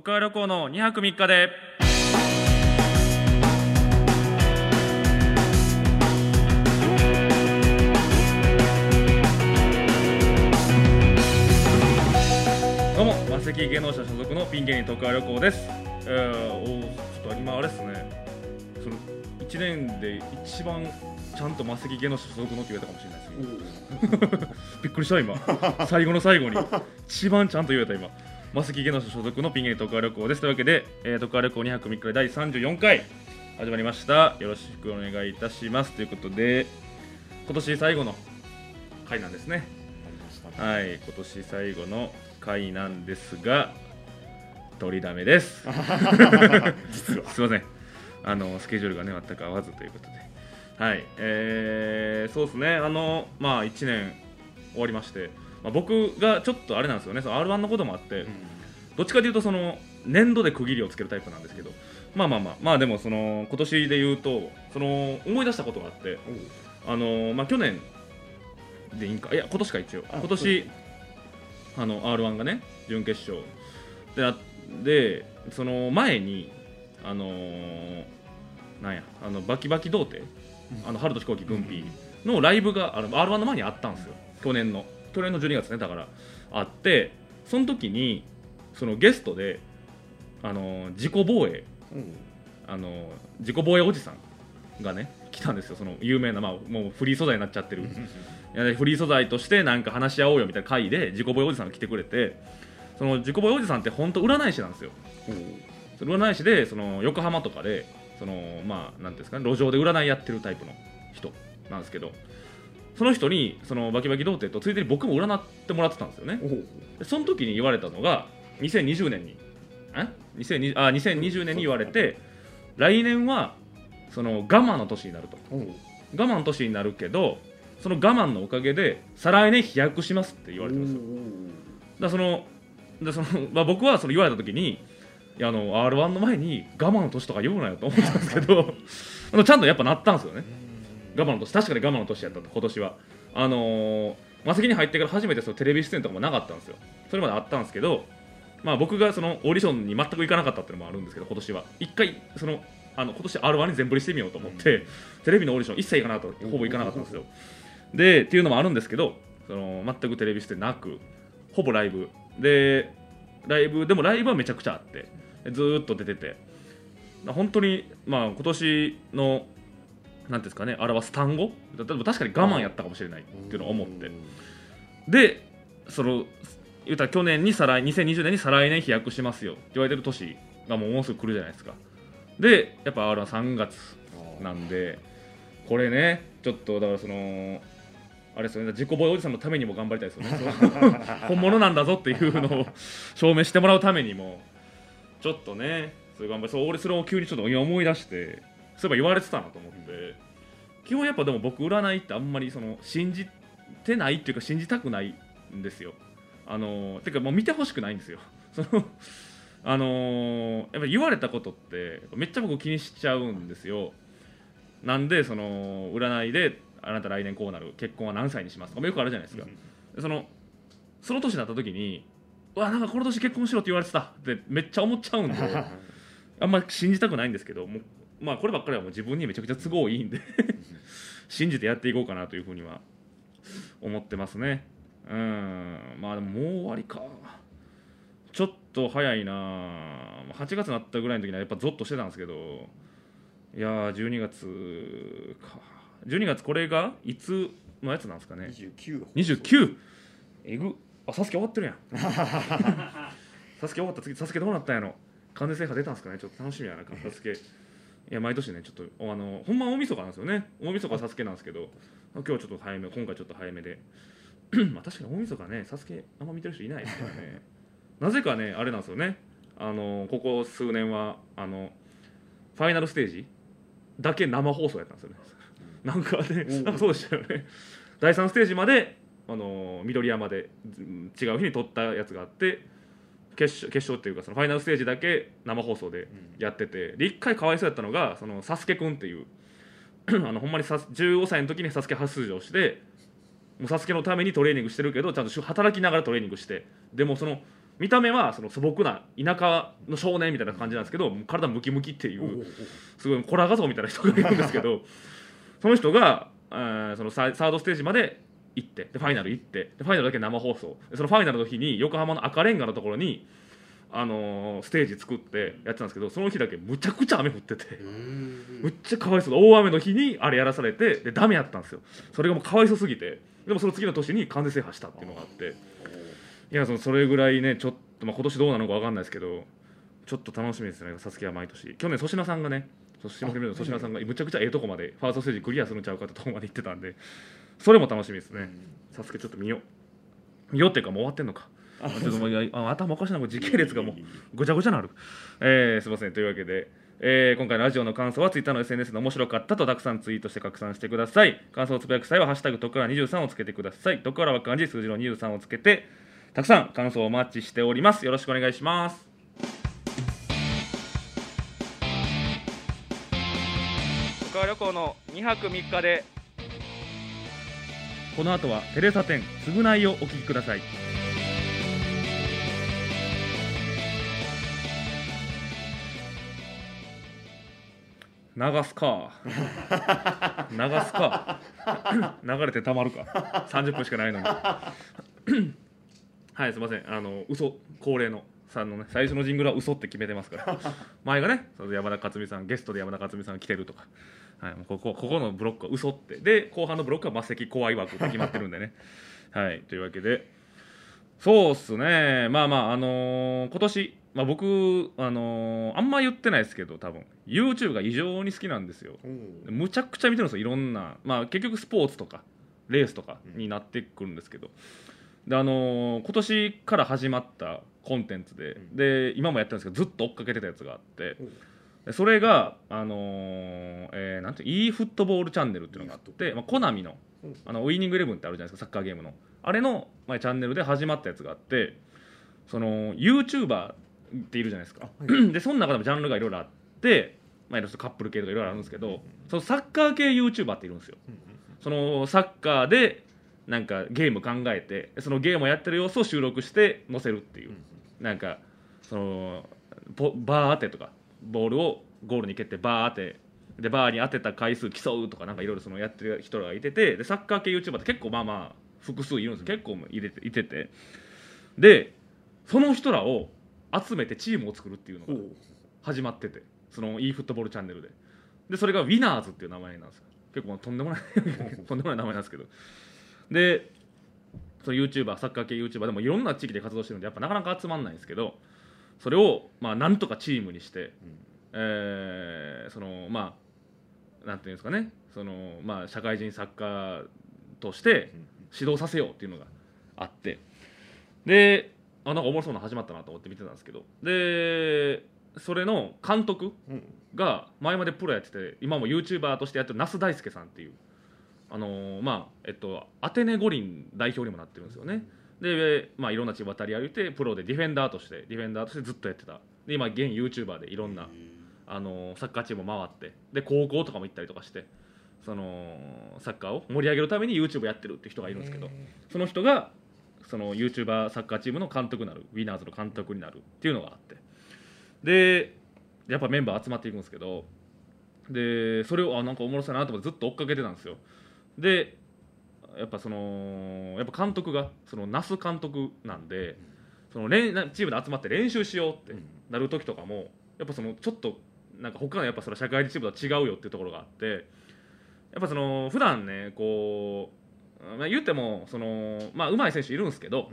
徳川旅行の2泊3日で。どうもマセキ芸能者所属のピン芸人徳川旅行です。えー、おーちょっと今あれっすね。その1年で一番ちゃんとマセキ芸能者所属のって言えたかもしれないです びっくりした今。最後の最後に。一番ちゃんと言えた今マセキ芸能者所属のピン芸人徳川旅行です。というわけで、えー、徳川旅行2泊3日で第34回始まりました。よろしくお願いいたします。ということで今年最後の回なんですね。はい今年最後の回なんですが取りだめです。すいません。あのスケジュールがね全く合わずということで。はいえー、そうですね。あのまあ1年終わりまして、まあ、僕がちょっとあれなんですよね。その R1 のこともあって、どっちかというとその年度で区切りをつけるタイプなんですけど。まあまあまあ。まあでもその今年で言うとその思い出したことがあってあのまあ去年でいいんか。いや今年か一応。あ今年あの R1 がね準決勝。であでその前にあのーなんやあのバキバキ童貞、あの春と飛行機グンピーのライブがあの R1 の前にあったんですよ。去年の去年の12月ねだからあってその時にそのゲストであのー自己防衛あの自己防衛おじさんがね来たんですよ。その有名な、まあ、もうフリー素材になっちゃってる。いやフリー素材としてなんか話し合おうよみたいな会で自己防衛おじさんが来てくれてその自己防衛おじさんって本当占い師なんですよ。その占い師でその横浜とかでそのまあですかね路上で占いやってるタイプの人なんですけどその人にそのバキバキ童貞とついでに僕も占ってもらってたんですよね。でその時に言われたのが2020年にえ？2020あ2020年に言われて来年はその我慢の年になると。我慢の年になるけどその我慢のおかげで再来年飛躍しますって言われてるんですよだそのでその、まあ、僕はその言われた時にいやあの r 1の前に我慢の年とか言うなよと思ったんですけど ちゃんとやっぱなったんですよね我慢の年確かに我慢の年やったと今年は。あのー、マセキに入ってから初めてそのテレビ出演とかもなかったんですよ。それまであったんですけどまあ僕がそのオーディションに全く行かなかったっていうのもあるんですけど今年は。一回そのあの今年 r 1に全振りしてみようと思って、テレビのオーディション一切行かなかったほぼ行かなかったんですよ。でっていうのもあるんですけどその全くテレビ出演なくほぼライブ。でライブでもライブはめちゃくちゃあってずーっと出てて。本当にまあ今年のなんですかねあれはスタンゴ例えば確かに我慢やったかもしれないっていうのを思って。でその言うたら去年に再来2020年に再来年飛躍しますよ。って言われてる年がもうもうすぐ来るじゃないですか。でやっぱ R は3月なんでこれねちょっとだからそのあれですよね自己防衛おじさんのためにも頑張りたいですよね。本物なんだぞっていうのを証明してもらうためにもちょっとねそういう頑張りそう俺それを急にちょっと今思い出してそういえば言われてたなと思って。基本やっぱでも僕占いってあんまりその信じてないっていうか信じたくないんですよ。あのてかもう見てほしくないんですよ。そのあのーやっぱ言われたことってめっちゃ僕気にしちゃうんですよ。なんでその占いであなた来年こうなる結婚は何歳にしますとかもよくあるじゃないですか、でそのその年になった時にうわなんかこの年結婚しろって言われてたってめっちゃ思っちゃうんで あんまり信じたくないんですけどもうまあこればっかりはもう自分にめちゃくちゃ都合いいんで信じてやっていこうかなというふうには思ってますね。うん。まあでももう終わりか。ちょっと早いな。8月になったぐらいの時にはやっぱゾッとしてたんですけど。いやー12月か。12月これがいつのやつなんですかね。29 29えぐ。あサスケ終わってるやん。サスケ終わった次サスケどうなったんやろ。完全制覇出たんですかね。ちょっと楽しみやなサスケいや毎年ねちょっとあのほんまは大晦日なんですよね。大晦日はサスケなんですけど今日はちょっと早め今回ちょっと早めで。まあ確かに大晦日ねサスケあんま見てる人いないですからね。なぜかねあれなんですよね。あのここ数年はあのファイナルステージだけ生放送やったんですよね。なんかねうん。なんかそうでしたよね。第3ステージまであの緑山でうん違う日に撮ったやつがあって決勝決勝っていうかそのファイナルステージだけ生放送でやっててで1回かわいそうやったのがそのサスケくんっていう あのほんまにさ15歳の時にサスケ初出場してもうサスケのためにトレーニングしてるけどちゃんとし働きながらトレーニングしてでもその見た目はその素朴な田舎の少年みたいな感じなんですけど体ムキムキっていおうすごいコラ画像みたいな人がいるんですけどその人が、えーそのササードステージまで行ってでファイナル行ってでファイナルだけ生放送。でそのファイナルの日に横浜の赤レンガのところに、あのーステージ作ってやってたんですけどその日だけむちゃくちゃ雨降ってて。むっちゃかわいそう。大雨の日にあれやらされてでダメやったんですよ。それがもうかわいそうすぎてでもその次の年に完全制覇したっていうのがあって。いやそのそれぐらいねちょっと、まあ、今年どうなのかわかんないですけどちょっと楽しみですねサスケは毎年。去年粗品さんがね粗品の粗品さんがむちゃくちゃええとこまでファーストステージクリアするんちゃうかってとこまで行ってたんでそれも楽しみですね。サスケちょっと見よう。見ようっていうかもう終わってんのか。ちょっともう頭おかしな時系列がもうごちゃごちゃなる、えーすいません。というわけで、えー今回のラジオの感想はツイッターの SNS で面白かったとたくさんツイートして拡散してください。感想をつぶやく際は「ハッシュタグ徳原23」をつけてください。徳原は漢字数字の23をつけてたくさん感想をお待ちしております。よろしくお願いします。旅行の2泊3日でこの後はテレサ店償いをお聞きください。流すか。流すか。流れてたまるか。30分しかないのに。はいすいません。あの嘘恒例のさんのね最初のジングルは嘘って決めてますから。前がねその山田勝美さんゲストで山田勝美さんが来てるとか、はい、もうここここのブロックは嘘って。で後半のブロックは末席怖い枠って決まってるんでね。はいというわけで。そうっすね。まあまああのー今年、まあ、僕、あのーあんま言ってないですけど多分。YouTube が異常に好きなんですよ。う。んむちゃくちゃ見てるんですよいろんな、まあ、結局スポーツとかレースとかになってくるんですけど、であのー今年から始まったコンテンツで,、うん。で今もやってるんですけどずっと追っかけてたやつがあってそれが、あのーえーなんて e フットボールチャンネルっていうのがあって、まあ、コナミのうん。あのウイニングイレブンってあるじゃないですかサッカーゲームの。あれの、まあ、チャンネルで始まったやつがあってその YouTuber っているじゃないですか、でその中でもジャンルがいろいろあって、まあ、カップル系とかいろいろあるんですけどそのサッカー系 YouTuber っているんですよ。そのサッカーでなんかゲーム考えてそのゲームをやってる様子を収録して載せるっていう、なんかそのポバー当てとかボールをゴールに蹴ってバー当てでバーに当てた回数競うとかなんかいろいろそのやってる人がいててでサッカー系 YouTuber って結構まあまあ複数いるんです結構入れていてて。でその人らを集めてチームを作るっていうのが始まっててその e フットボールチャンネルで。でそれがウィナーズっていう名前なんですよ。結構とんでもない とんでもない名前なんですけど。でその YouTuber サッカー系 YouTuber でもいろんな地域で活動してるんでやっぱなかなか集まんないんですけどそれをまあなんとかチームにして、えーそのまあなんていうんですかね。そのまあ社会人サッカーとして指導させようっていうのがあって。であなんかおもろそうなの始まったなと思って見てたんですけど。でそれの監督うん。が前までプロやってて今も YouTuber としてやってる那須大輔さんっていうあのーまあえっとアテネ五輪代表にもなってるんですよねで、まあ、いろんなチーム渡り歩いてプロでディフェンダーとしてディフェンダーとしてずっとやってた。で今現 YouTuber でいろんな、あのーサッカーチーム回ってで高校とかも行ったりとかしてそのサッカーを盛り上げるために YouTube やってるって人がいるんですけどその人がその YouTuber サッカーチームの監督になるウィナーズの監督になるっていうのがあって。でやっぱメンバー集まっていくんですけどでそれをあなんかおもろそうやなと思ってずっと追っかけてたんですよ。でやっぱそのやっぱ監督がその那須監督なんでそのチームで集まって練習しようってなる時とかもやっぱそのちょっとなんか他のやっぱその社会人チームとは違うよっていうところがあってやっぱその普段ねこう、まあ、言ってもそのまあ上手い選手いるんですけど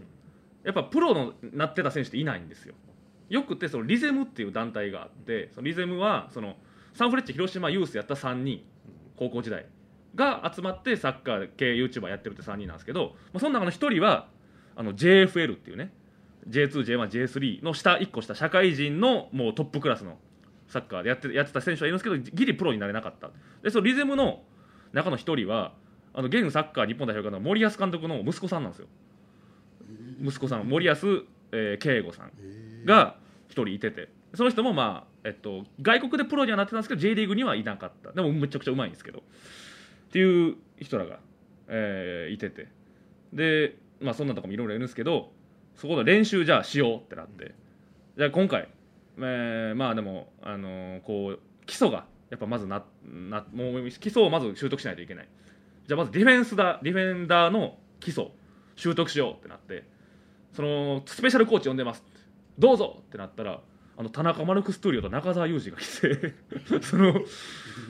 やっぱプロのなってた選手っていないんですよ。よくてそのリゼムっていう団体があってそのリゼムはそのサンフレッチェ広島ユースやった3人高校時代が集まってサッカー系 YouTuber やってるって3人なんですけど、まあ、その中の1人はあの JFL っていうね J2J1J3 の下1個下社会人のもうトップクラスのサッカーでやってやってた選手はいるんですけどギリプロになれなかった。でそのリゼムの中の1人はあの現サッカー日本代表の森保監督の息子さんなんですよ。息子さん森保、えー圭吾さんが1人いてて。その人もまあ、えっと、外国でプロにはなってたんですけど J リーグにはいなかった。でもめちゃくちゃうまいんですけどっていう人らが、えーいてて。でまあそんなとかもいろいろいるんですけどそこで練習じゃあしようってなって。じゃあ今回、えーまあでも、あのーこう基礎がやっぱまずななもう基礎をまず習得しないといけない。じゃあまずディフェンスだディフェンダーの基礎習得しようってなって。そのスペシャルコーチ呼んでますどうぞってなったらあの田中マルクストゥーリオと中澤佑二が来て その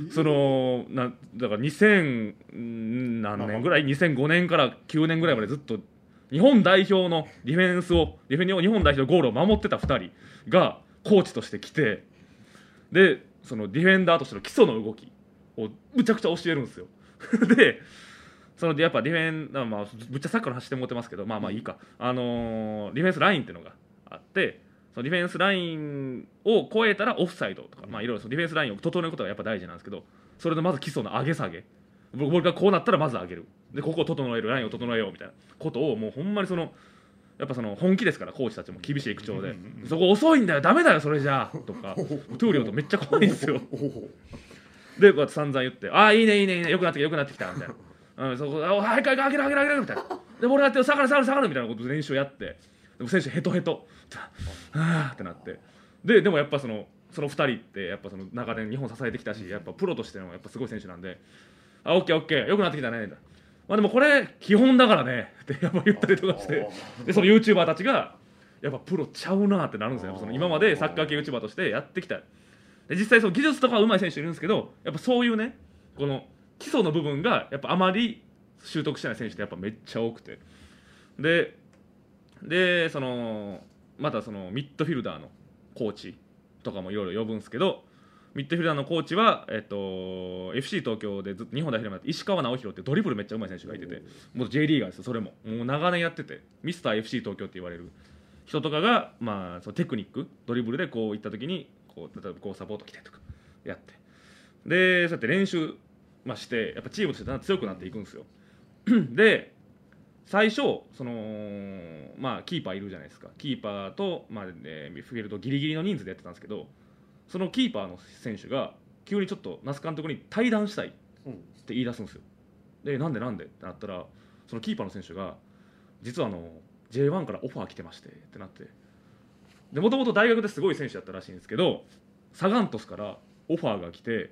そのなだから2000何年ぐらい？2005年から9年ぐらいまでずっと日本代表のディフェンスをディフェン日本代表のゴールを守ってた2人がコーチとして来てでそのディフェンダーとしての基礎の動きをむちゃくちゃ教えるんですよ。でそのやっぱディフェンダーまあぶっちゃサッカーの走って持ってますけどまあまあいいか。あのーディフェンスラインっていうのがあってそのディフェンスラインを超えたらオフサイドとかまあいろいろディフェンスラインを整えることがやっぱ大事なんですけどそれでまず基礎の上げ下げ。僕僕がこうなったらまず上げる。でここを整えるラインを整えようみたいなことをもうほんまにそのやっぱその本気ですからコーチたちも厳しい口調で「そこ遅いんだよダメだよそれじゃあ」とかトゥーリオとめっちゃ怖いんですよ。でこうやって散々言って「ああいいねいいねいいねよくなってきたよくなってきた」みたいな「うん、そこあはいはい上げる上げる上げる」みたいな「で俺やってる下がる下がる下がる」みたいなことで練習をやって。でも選手ヘトヘト「はあ」ってなって。ででもやっぱそのその2人ってやっぱその長年日本支えてきたしやっぱプロとしてのやっぱすごい選手なんで「あオッケーオッケーよくなってきたね」。まあでもこれ基本だからねってやっぱ言ったりとかしてでその YouTuber たちがやっぱプロちゃうなってなるんですよ。その今までサッカー系 YouTuber としてやってきた。で実際その技術とかは上手い選手いるんですけどやっぱそういうねこの基礎の部分がやっぱあまり習得してない選手ってやっぱめっちゃ多くて。ででそのまたそのミッドフィルダーのコーチとかもいろいろ呼ぶんですけどミッドフィルダーのコーチは、えっと、FC 東京でずっと日本代表でもやって石川直弘ってドリブルめっちゃ上手い選手がいててもう J リーガーですよそれも。もう長年やっててミスター FC 東京って言われる。人とかが、まあ、そのテクニックドリブルでこういった時にこう例えばこうサポート来てとかやって。でそうやって練習、まあ、してやっぱチームとして強くなっていくんですよ。で最初その、まあ、キーパーいるじゃないですか。キーパーと、まあね、フィールドギリギリの人数でやってたんですけどそのキーパーの選手が急にちょっと那須監督に対談したいって言い出すんですよ。でなんでなんでってなったらそのキーパーの選手が実はあの J1 からオファー来てましてってなって。でもともと大学ですごい選手だったらしいんですけどサガン鳥栖からオファーが来て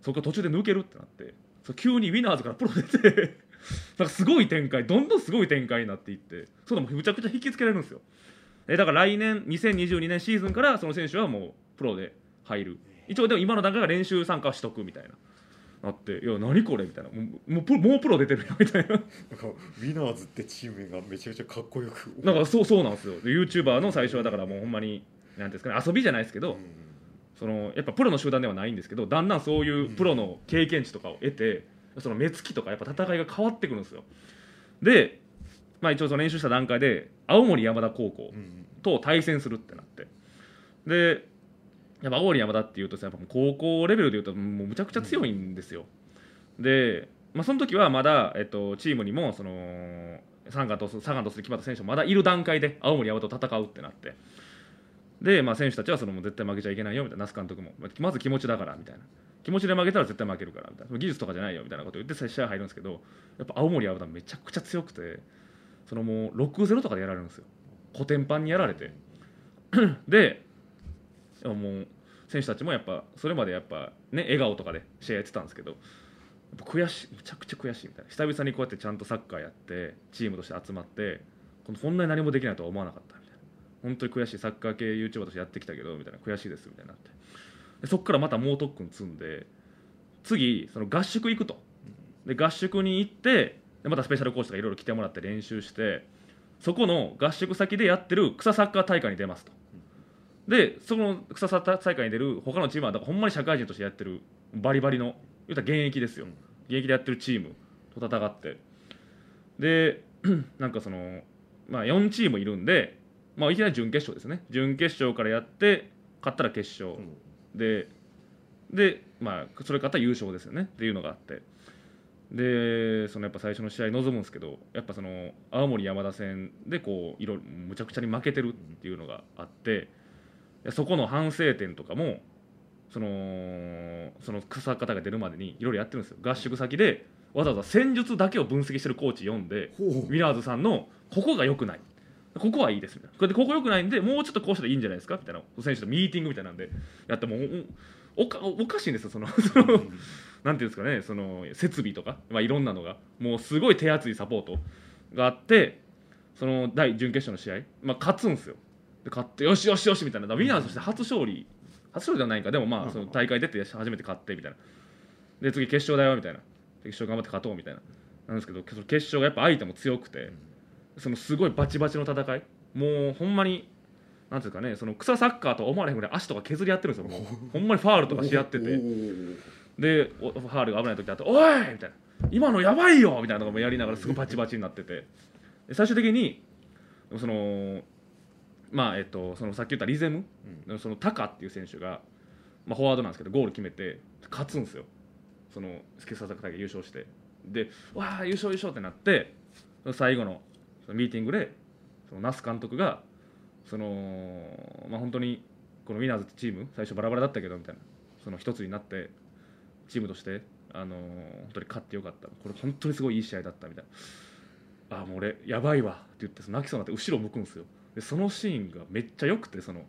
そこから途中で抜けるってなってそう急にウィナーズからプロ出てなんかすごい展開どんどんすごい展開になっていってそういうのもむちゃくちゃ引きつけられるんですよ。えだから来年2022年シーズンからその選手はもうプロで入る。一応でも今の段階が練習参加はしとくみたいななっていや何これみたいな。もうもうプロもうプロ出てるよみたいな。なんかウィナーズってチーム名がめちゃくちゃかっこよく。なんかそうそうなんですよ。で YouTuber の最初はだからもうほんまになんていうんですかね遊びじゃないですけど、うん。そのやっぱプロの集団ではないんですけどだんだんそういうプロの経験値とかを得てその目つきとかやっぱ戦いが変わってくるんですよ。で、まあ、一応その練習した段階で青森山田高校うんと対戦するってなって。でやっぱ青森山田っていうとさやっぱ高校レベルでいうともうむちゃくちゃ強いんですよ、で、まあ、その時はまだ、えっと、チームにもそのサガンとサガンとする決まった選手もまだいる段階で青森山田と戦うってなって。で、まあ、選手たちはそのもう絶対負けちゃいけないよみたいな那須監督も。まあまず気持ちだからみたいな気持ちで負けたら絶対負けるからみたいな。技術とかじゃないよみたいなこと言って試合入るんですけどやっぱ青森山田めちゃくちゃ強くてそのもう6-0とかでやられるんですよ。コテンパンにやられて。でもう選手たちもやっぱそれまでやっぱね笑顔とかで試合やってたんですけど悔しいむちゃくちゃ悔しいみたいな。久々にこうやってちゃんとサッカーやってチームとして集まってこんなに何もできないとは思わなかったみたいな。本当に悔しい。サッカー系 YouTuber としてやってきたけどみたいな。悔しいですみたいになって。そこからまた猛特訓積んで次その合宿行くと。で合宿に行ってでまたスペシャルコーチとかいろいろ来てもらって練習してそこの合宿先でやってる草サッカー大会に出ますと。でその草サッカー大会に出る他のチームはだからほんまに社会人としてやってるバリバリの言うたら現役ですよ。現役でやってるチームと戦って。で なんかそのまあ4チームいるんでまあいきなり準決勝ですね。準決勝からやって勝ったら決勝。ででまあそれ勝ったら優勝ですよね。っていうのがあって。でそのやっぱ最初の試合臨むんですけどやっぱその青森山田戦でこういろいろむちゃくちゃに負けてるっていうのがあってでそこの反省点とかもそのその草方が出るまでにいろいろやってるんですよ。合宿先でわざわざ戦術だけを分析してるコーチ読んでほう。ウィラーズさんのここが良くないここはいいですみたいな。これでここ良くないんでもうちょっとこうしたらいいんじゃないですかみたいな。選手とミーティングみたいなんで。やってもうおかおかしいんですよ。そのそのなんていうんですかね。その設備とか、まあ、いろんなのが。もうすごい手厚いサポートがあってその第準決勝の試合、まあ、勝つんですよ。で勝ってよしよしよしみたいな。ウィナーズとして初勝利。初勝利ではないか。でもまあその大会出て初めて勝ってみたいな。で次決勝だよみたいな。決勝頑張って勝とうみたいな。なんですけど決勝がやっぱ相手も強くてそのすごいバチバチの戦い。もうほんまになんていうかねその草サッカーとは思われへんぐらい足とか削り合ってるんですよ。ほんまにファールとかし合ってて。でおファールが危ない時あって「おい!」みたいな「今のやばいよ!」みたいなのもやりながらすごいバチバチになってて。で最終的にそのまあえっとそのさっき言ったリゼム、そのタカっていう選手が、まあ、フォワードなんですけどゴール決めて勝つんですよ。そのスケ大会優勝して。でわあ優勝優勝ってなって最後のそのミーティングでその那須監督がそのまあ本当にこのウィナーズってチーム最初バラバラだったけどみたいなその一つになってチームとしてあの本当に勝ってよかった。これ本当にすごいいい試合だったみたいな。ああもう俺やばいわって言ってその泣きそうになって後ろ向くんですよ。でそのシーンがめっちゃ良くてその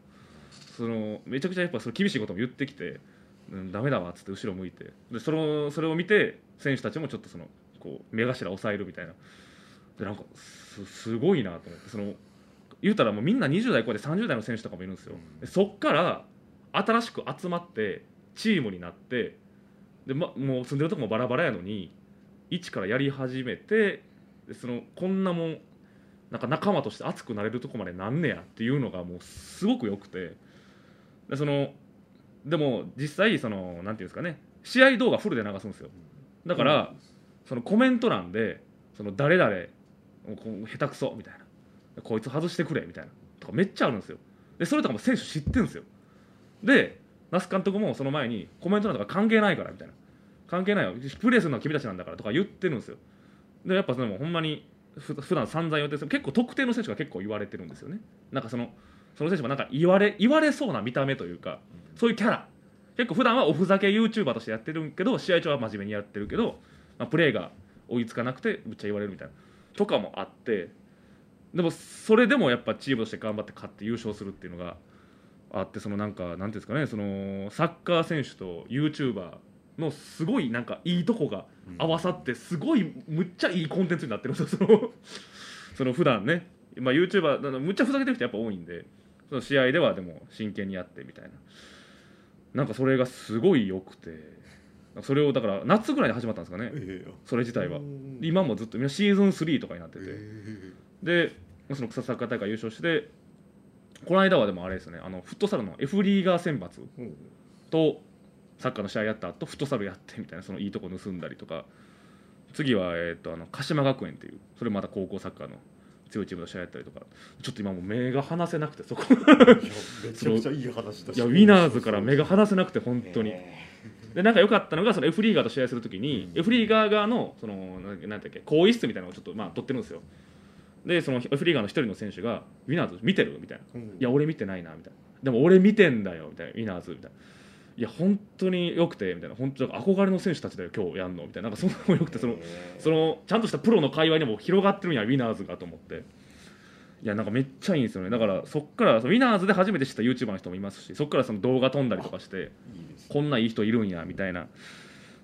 そのめちゃくちゃやっぱその厳しいことも言ってきてうん、ダメだわっつって後ろ向いて。でそのそれを見て選手たちもちょっとそのこう目頭押さえるみたいな。でなんかすすごいなと思ってその言うたらもうみんな20代超えて30代の選手とかもいるんですよ。でそっから新しく集まってチームになってで、ま、もう住んでるとこもバラバラやのに一からやり始めてでそのこんなもんなんか仲間として熱くなれるとこまでなんねやっていうのがもうすごく良くてでそのでも実際そのなんていうんですかね試合動画フルで流すんですよ。だから、そのコメント欄でその誰々下手くそみたいな。こいつ外してくれみたいな。とかめっちゃあるんですよ。でそれとかも選手知ってるんですよ。で那須監督もその前にコメント欄とか関係ないからみたいな。関係ないよ。プレーするのは君たちなんだからとか言ってるんですよ。でやっぱでもほんまに普段散々言ってる。結構特定の選手が結構言われてるんですよね。なんかそのその選手もなんか言われ言われそうな見た目というかそういうキャラ。結構普段はおふざけ YouTuber としてやってるけど試合中は真面目にやってるけど、まあ、プレーが追いつかなくてむっちゃ言われるみたいな。とかもあってでもそれでもやっぱチームとして頑張って勝って優勝するっていうのがあってそのなんかなんていうんですかねそのサッカー選手と YouTuber のすごいなんかいいとこが合わさってすごいむっちゃいいコンテンツになってるんですよ そのその普段ね、まあ、YouTuber むっちゃふざけてる人やっぱ多いんでその試合ではでも真剣にやってみたいな。なんかそれがすごい良くてそれをだから夏ぐらいに始まったんですかね。ええ。それ自体は。うん。今もずっとみんなシーズン3とかになってて。えでその草サッカー大会優勝してこの間はでもあれですねあのフットサルの F リーガー選抜とサッカーの試合やった後フットサルやってみたいなそのいいとこ盗んだりとか。次は、えー、とあの鹿島学園っていうそれまた高校サッカーの強いチームの試合やったりとか。ちょっと今もう目が離せなくてそこ。いやめちゃくちゃいい話だし。いやウィナーズから目が離せなくて本当に。えでなんか良かったのがその F リーガーと試合するときに、うん。F リーガー側のそのなんだっけ更衣室みたいなのをちょっとまあ取ってるんですよ。でその F リーガーの一人の選手が「ウィナーズ見てる?」みたいな。えうん。いや俺見てないなみたいな。でも俺見てんだよみたいな。ウィナーズみたいな。いや本当に良くてみたいな。本当憧れの選手たちだよ今日やんのみたいな。なんかそんなのも良くてそのええそのちゃんとしたプロの界隈にも広がってるんやウィナーズがと思っていやなんかめっちゃいいんですよね。だからそっからそのウィナーズで初めて知った YouTuber の人もいますしそっからその動画飛んだりとかしてこんないい人いるんやみたいな。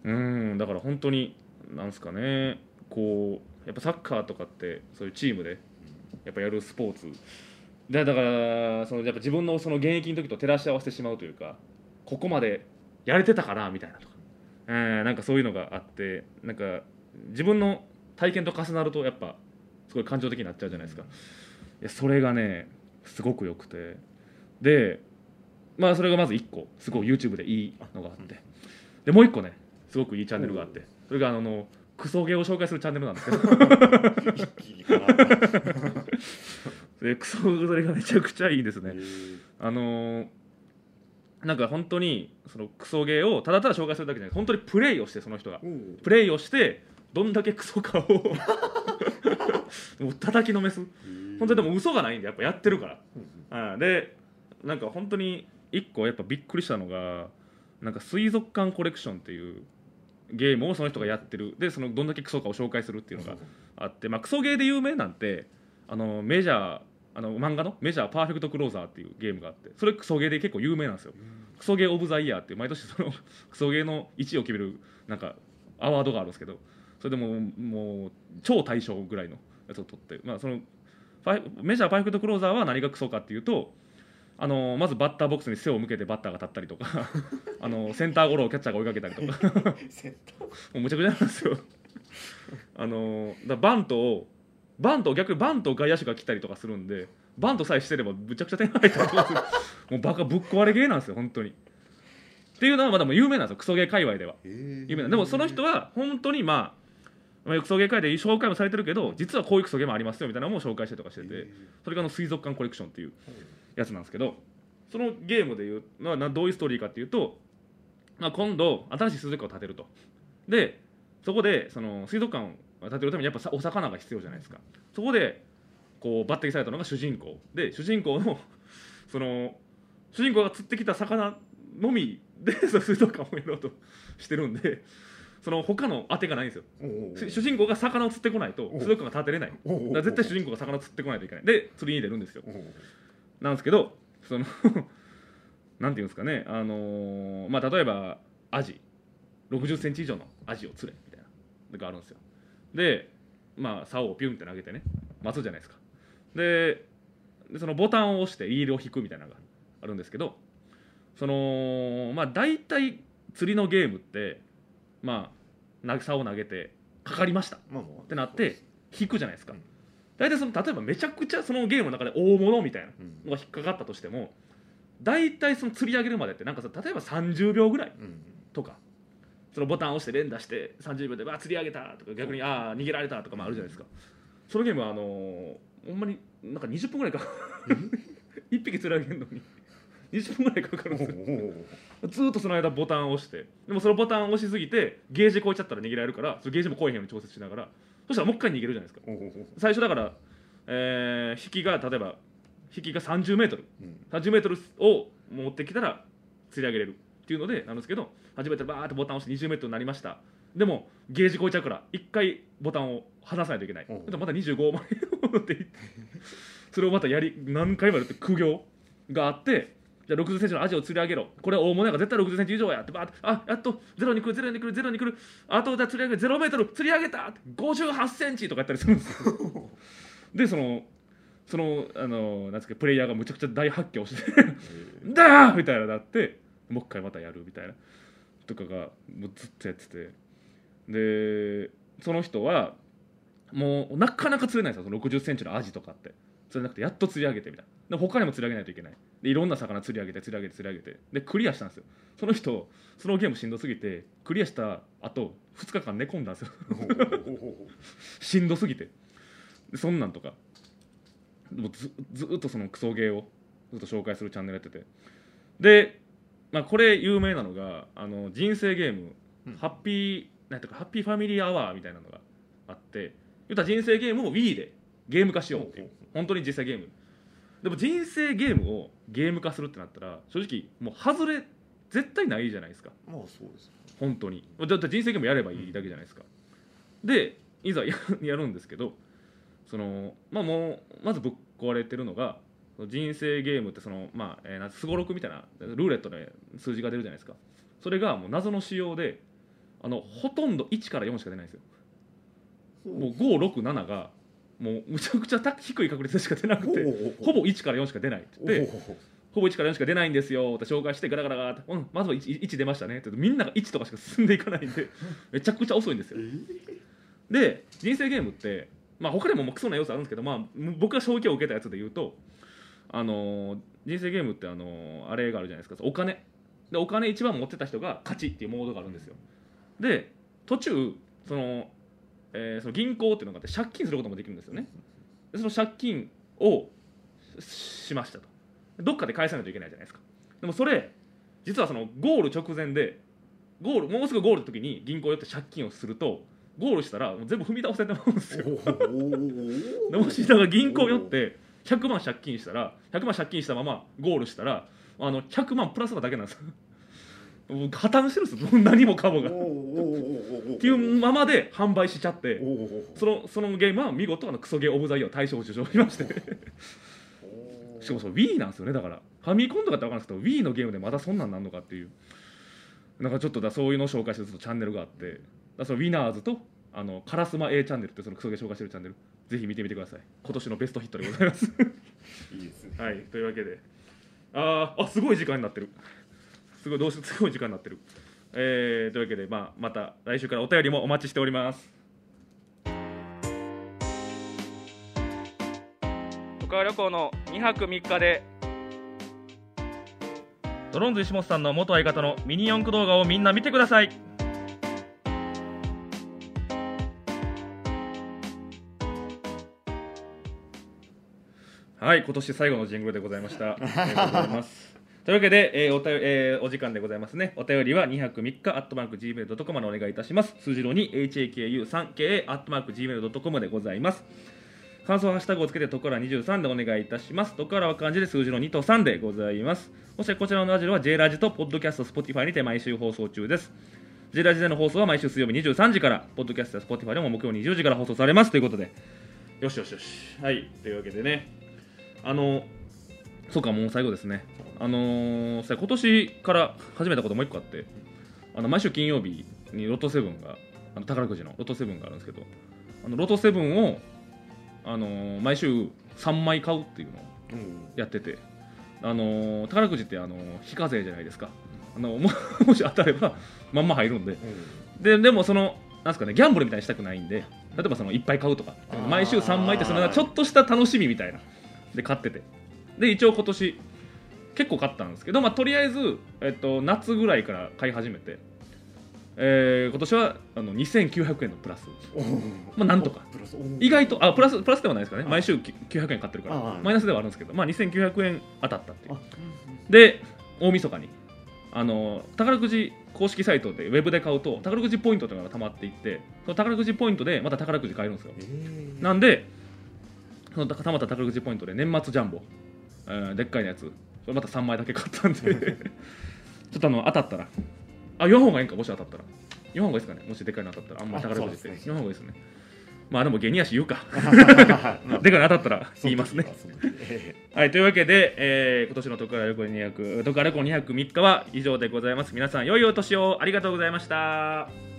うんだから本当になんすかね。こうやっぱサッカーとかってそういうチームでやっぱやるスポーツ。でだからそのやっぱ自分のその現役の時と照らし合わせてしまうというかここまでやれてたかなみたいなとか、えーなんかそういうのがあってなんか自分の体験と重なるとやっぱすごい感情的になっちゃうじゃないですか。いやそれがねすごく良くて。でまあそれがまず1個すごい YouTube でいいのがあって。でもう1個ねすごくいいチャンネルがあって。それがあのクソゲーを紹介するチャンネルなんですけど。でクソそれがめちゃくちゃいいですね。え。あのーなんか本当にそのクソゲーをただただ紹介するだけじゃなくて本当にプレイをしてその人が。プレイをしてどんだけクソかを。もう叩きのめす本当にでも嘘がないんでやっぱやってるから、うん、でなんか本当に一個やっぱびっくりしたのがなんか水族館コレクションっていうゲームをその人がやってる。でそのどんだけクソかを紹介するっていうのがあって、まあ、クソゲーで有名なんてあのメジャーあの漫画の？メジャーパーフェクトクローザーっていうゲームがあってそれクソゲーで結構有名なんですよ。クソゲーオブザイヤーって毎年その クソゲーの1位を決めるなんかアワードがあるんですけどそれでももう超大賞ぐらいのやつを取って、まあ、そのメジャーパーフェクトクローザーは何がクソかっていうとあのまずバッターボックスに背を向けてバッターが立ったりとか あのセンターゴロをキャッチャーが追いかけたりとか。センターも うむちゃくちゃなんですよ。あのだバントをバントを逆にバントを外野手が来たりとかするんでバントさえしてればむちゃくちゃ点入ったりとかもうバカぶっ壊れゲーなんですよ本当に。っていうのはまだもう有名なんですよ。クソゲー界隈では。有名なでもその人は本当にまあまあクソゲー界で紹介もされてるけど実はこういうクソゲーもありますよみたいなのも紹介したりとかしててそれがあの水族館コレクションっていうやつなんですけどそのゲームでいうのはなどういうストーリーかっていうと、まあ、今度新しい水族館を建てると。でそこでその水族館を建てるためにやっぱさお魚が必要じゃないですか。そこでこう抜擢されたのが主人公。で主人公のその主人公が釣ってきた魚のみでその水族館をやろうとしてるんでその他の当てがないんですよ。主主人公が魚を釣ってこないと水族館が建てれない。絶対主人公が魚を釣ってこないといけない。で釣りに出るんですよ。なんですけどその なんていうんですかね。あのーまあ例えばアジ。6 0ンチ以上のアジを釣れみたいな。のがあるんですよ。でまあ竿をピュンって投げてね。待つじゃないですか。ででそのボタンを押してリールを引くみたいなのがあるんですけどそのまあ大体釣りのゲームってまあ投げ竿を投げてかかりました。ってなって引くじゃないですか。うん。大体その例えばめちゃくちゃそのゲームの中で大物みたいなうん。のが引っかかったとしても大体その釣り上げるまでってなんかさ例えば30秒ぐらいうん。とかそのボタンを押して連打して30秒でわあ釣り上げたとか逆にああ逃げられたとかもあるじゃないですか。そのゲームはあのーほんまになんか20分ぐらいか。1匹釣り上げるのに20分ぐらいかかるんですよ。ずーっとその間ボタンを押して。でもそのボタンを押しすぎてゲージ超えちゃったら逃げられるからそのゲージも超えへんように調節しながら。そしたらもう一回逃げるじゃないですか。最初だから、えー引きが例えば引きが30メートル。30メートルを持ってきたら釣り上げれるっていうのでなんですけど初めてバーってボタンを押して20メートルになりました。でもゲージ超えちゃうから1回ボタンを離さないといけない。また25万円を持っていってそれをまたやり何回もやるって苦行があってじゃあ60センチのアジを釣り上げろ。これは大物やから絶対60センチ以上や。ってバーってあやっとゼロに来るゼロに来るゼロに来る。あとじゃあ釣り上げ0メートル釣り上げた。58センチとかやったりするんですよ。でそのそのあのなんですかプレイヤーがむちゃくちゃ大発狂して「だー!」みたいななってもう一回またやるみたいな。とかがもうずっとやってて。でその人はもうなかなか釣れないんですよ。その6 0ンチのアジとかって。釣れなくてやっと釣り上げてみたいなで他にも釣り上げないといけない。でいろんな魚釣り上げて釣り上げて釣り上げて。でクリアしたんですよ。その人そのゲームしんどすぎてクリアした後2日間寝込んだんですよ。しんどすぎて。でそんなんとか。もうずずっとそのクソゲーをずっと紹介するチャンネルやってて。で、まあ、これ有名なのがあの人生ゲーム、うん。ハッピーなんていうかハッピーファミリーアワーみたいなのがあって。言ったら人生ゲームを Wii でゲーム化しようっていう。本当に実際ゲームでも人生ゲームをゲーム化するってなったら正直もう外れ絶対ないじゃないですか。まあそうです本当に。だって人生ゲームやればいいだけじゃないですか、でいざや やるんですけどそのまあもうまずぶっ壊れてるのが人生ゲームってそのまあすごろくみたいなルーレットで数字が出るじゃないですか。それがもう謎の仕様であのほとんど1から4しか出ないんですよ。もう567がもうむちゃくちゃ高低い確率でしか出なくてほぼ1から4しか出ないって言ってほぼ1から4しか出ないんですよって紹介してガラガラガラって、うん、まずは 1, 1出ましたねってみんなが1とかしか進んでいかないんで めちゃくちゃ遅いんですよ。で人生ゲームってまあ他にももうクソな要素あるんですけど、まあ、僕が衝撃を受けたやつで言うとあのー人生ゲームってあのーあれがあるじゃないですか。お金。でお金一番持ってた人が勝ちっていうモードがあるんですよ。で途中その,、えーその銀行っていうのがあって借金することもできるんですよね。でその借金をししましたと。どっかで返さないといけないじゃないですか。でもそれ実はそのゴール直前でゴールもうすぐゴールの時に銀行寄って借金をするとゴールしたらもう全部踏み倒せてまうんですよ。でもしだから銀行寄って100万借金したら100万借金したままゴールしたらあの100万プラスなだけなんです破綻してるんですよ。何もかもが。っていうままで販売しちゃって。そのそのゲームは見事あのクソゲーオブザイヤー大賞を受賞しまして。しかもそう Wii なんですよねだから。ファミコンとかって分かんないですけど Wii のゲームでまだそんなんなんのかっていう。なんかちょっとだそういうのを紹介してるチャンネルがあって。だそのウィナーズとあのカラスマ A チャンネルってそのクソゲー紹介してるチャンネル。ぜひ見てみてください。今年のベストヒットでございます。いいですね。はいというわけで。あーあすごい時間になってるすごいどうしすごい時間になってる。えー、というわけで、まあ、また来週からお便りもお待ちしております。渡川旅行の2泊3日で。ドローンズ石本さんの元相方のミニ四駆動画をみんな見てください。はい今年最後のジングルでございました。ありがとうございますというわけで、えーおたえーお時間でございますね。お便りは2泊3日、アットマーク Gmail.com までお願いいたします。数字の2、HAKU3KA、アットマーク Gmail.com でございます。感想ハッシュタグをつけて、ところら23でお願いいたします。ところらは漢字で数字の2と3でございます。そしてこちらのラジオは J ラジとポッドキャスト、Spotify にて毎週放送中です。J ラジでの放送は毎週水曜日23時から、ポッドキャストや Spotify でも木曜20時から放送されますということで、よしよしよし。はい、というわけでね、あの、そうか、もう最後ですね。あのー今年から始めたこともう一個あって、あの毎週金曜日にロトセブンが、あの宝くじのロトセブンがあるんですけど、あのロトセブンを、あのー毎週3枚買うっていうのをやってて、あのー宝くじって、あの非課税じゃないですか。あのもし当たればまんま入るんでででもそのなんすかねギャンブルみたいにしたくないんで例えばそのいっぱい買うとか毎週3枚ってそのちょっとした楽しみみたいなで買っててで一応今年結構買ったんですけど、まあ、とりあえず、えっと、夏ぐらいから買い始めて、えー今年はあの2900円のプラス。まあなんとか。意外とあプラスプラスではないですかね。毎週き900円買ってるかあらー。マイナスではあるんですけど、まあ、2900円当たったっていう。あで大晦日にあの宝くじ公式サイトでウェブで買うと宝くじポイントというのが溜まっていってその宝くじポイントでまた宝くじ買えるんですよ。えー。なんでそのたまった宝くじポイントで年末ジャンボ、えーでっかいのやつ。それまた3枚だけ買ったんで。ちょっとあの当たったら。あ4本がいいんかもし当たったら。4本がいいですかね。もしでっかいの当たったら。あんまり宝くじって、ね。4本がいいですね。まあでも芸人やし言うか。ま あでかいの当たったら言いますね。はい、というわけで、えー今年の徳川旅行200、徳川旅行2泊3日は以上でございます。皆さん、良いお年を。ありがとうございました。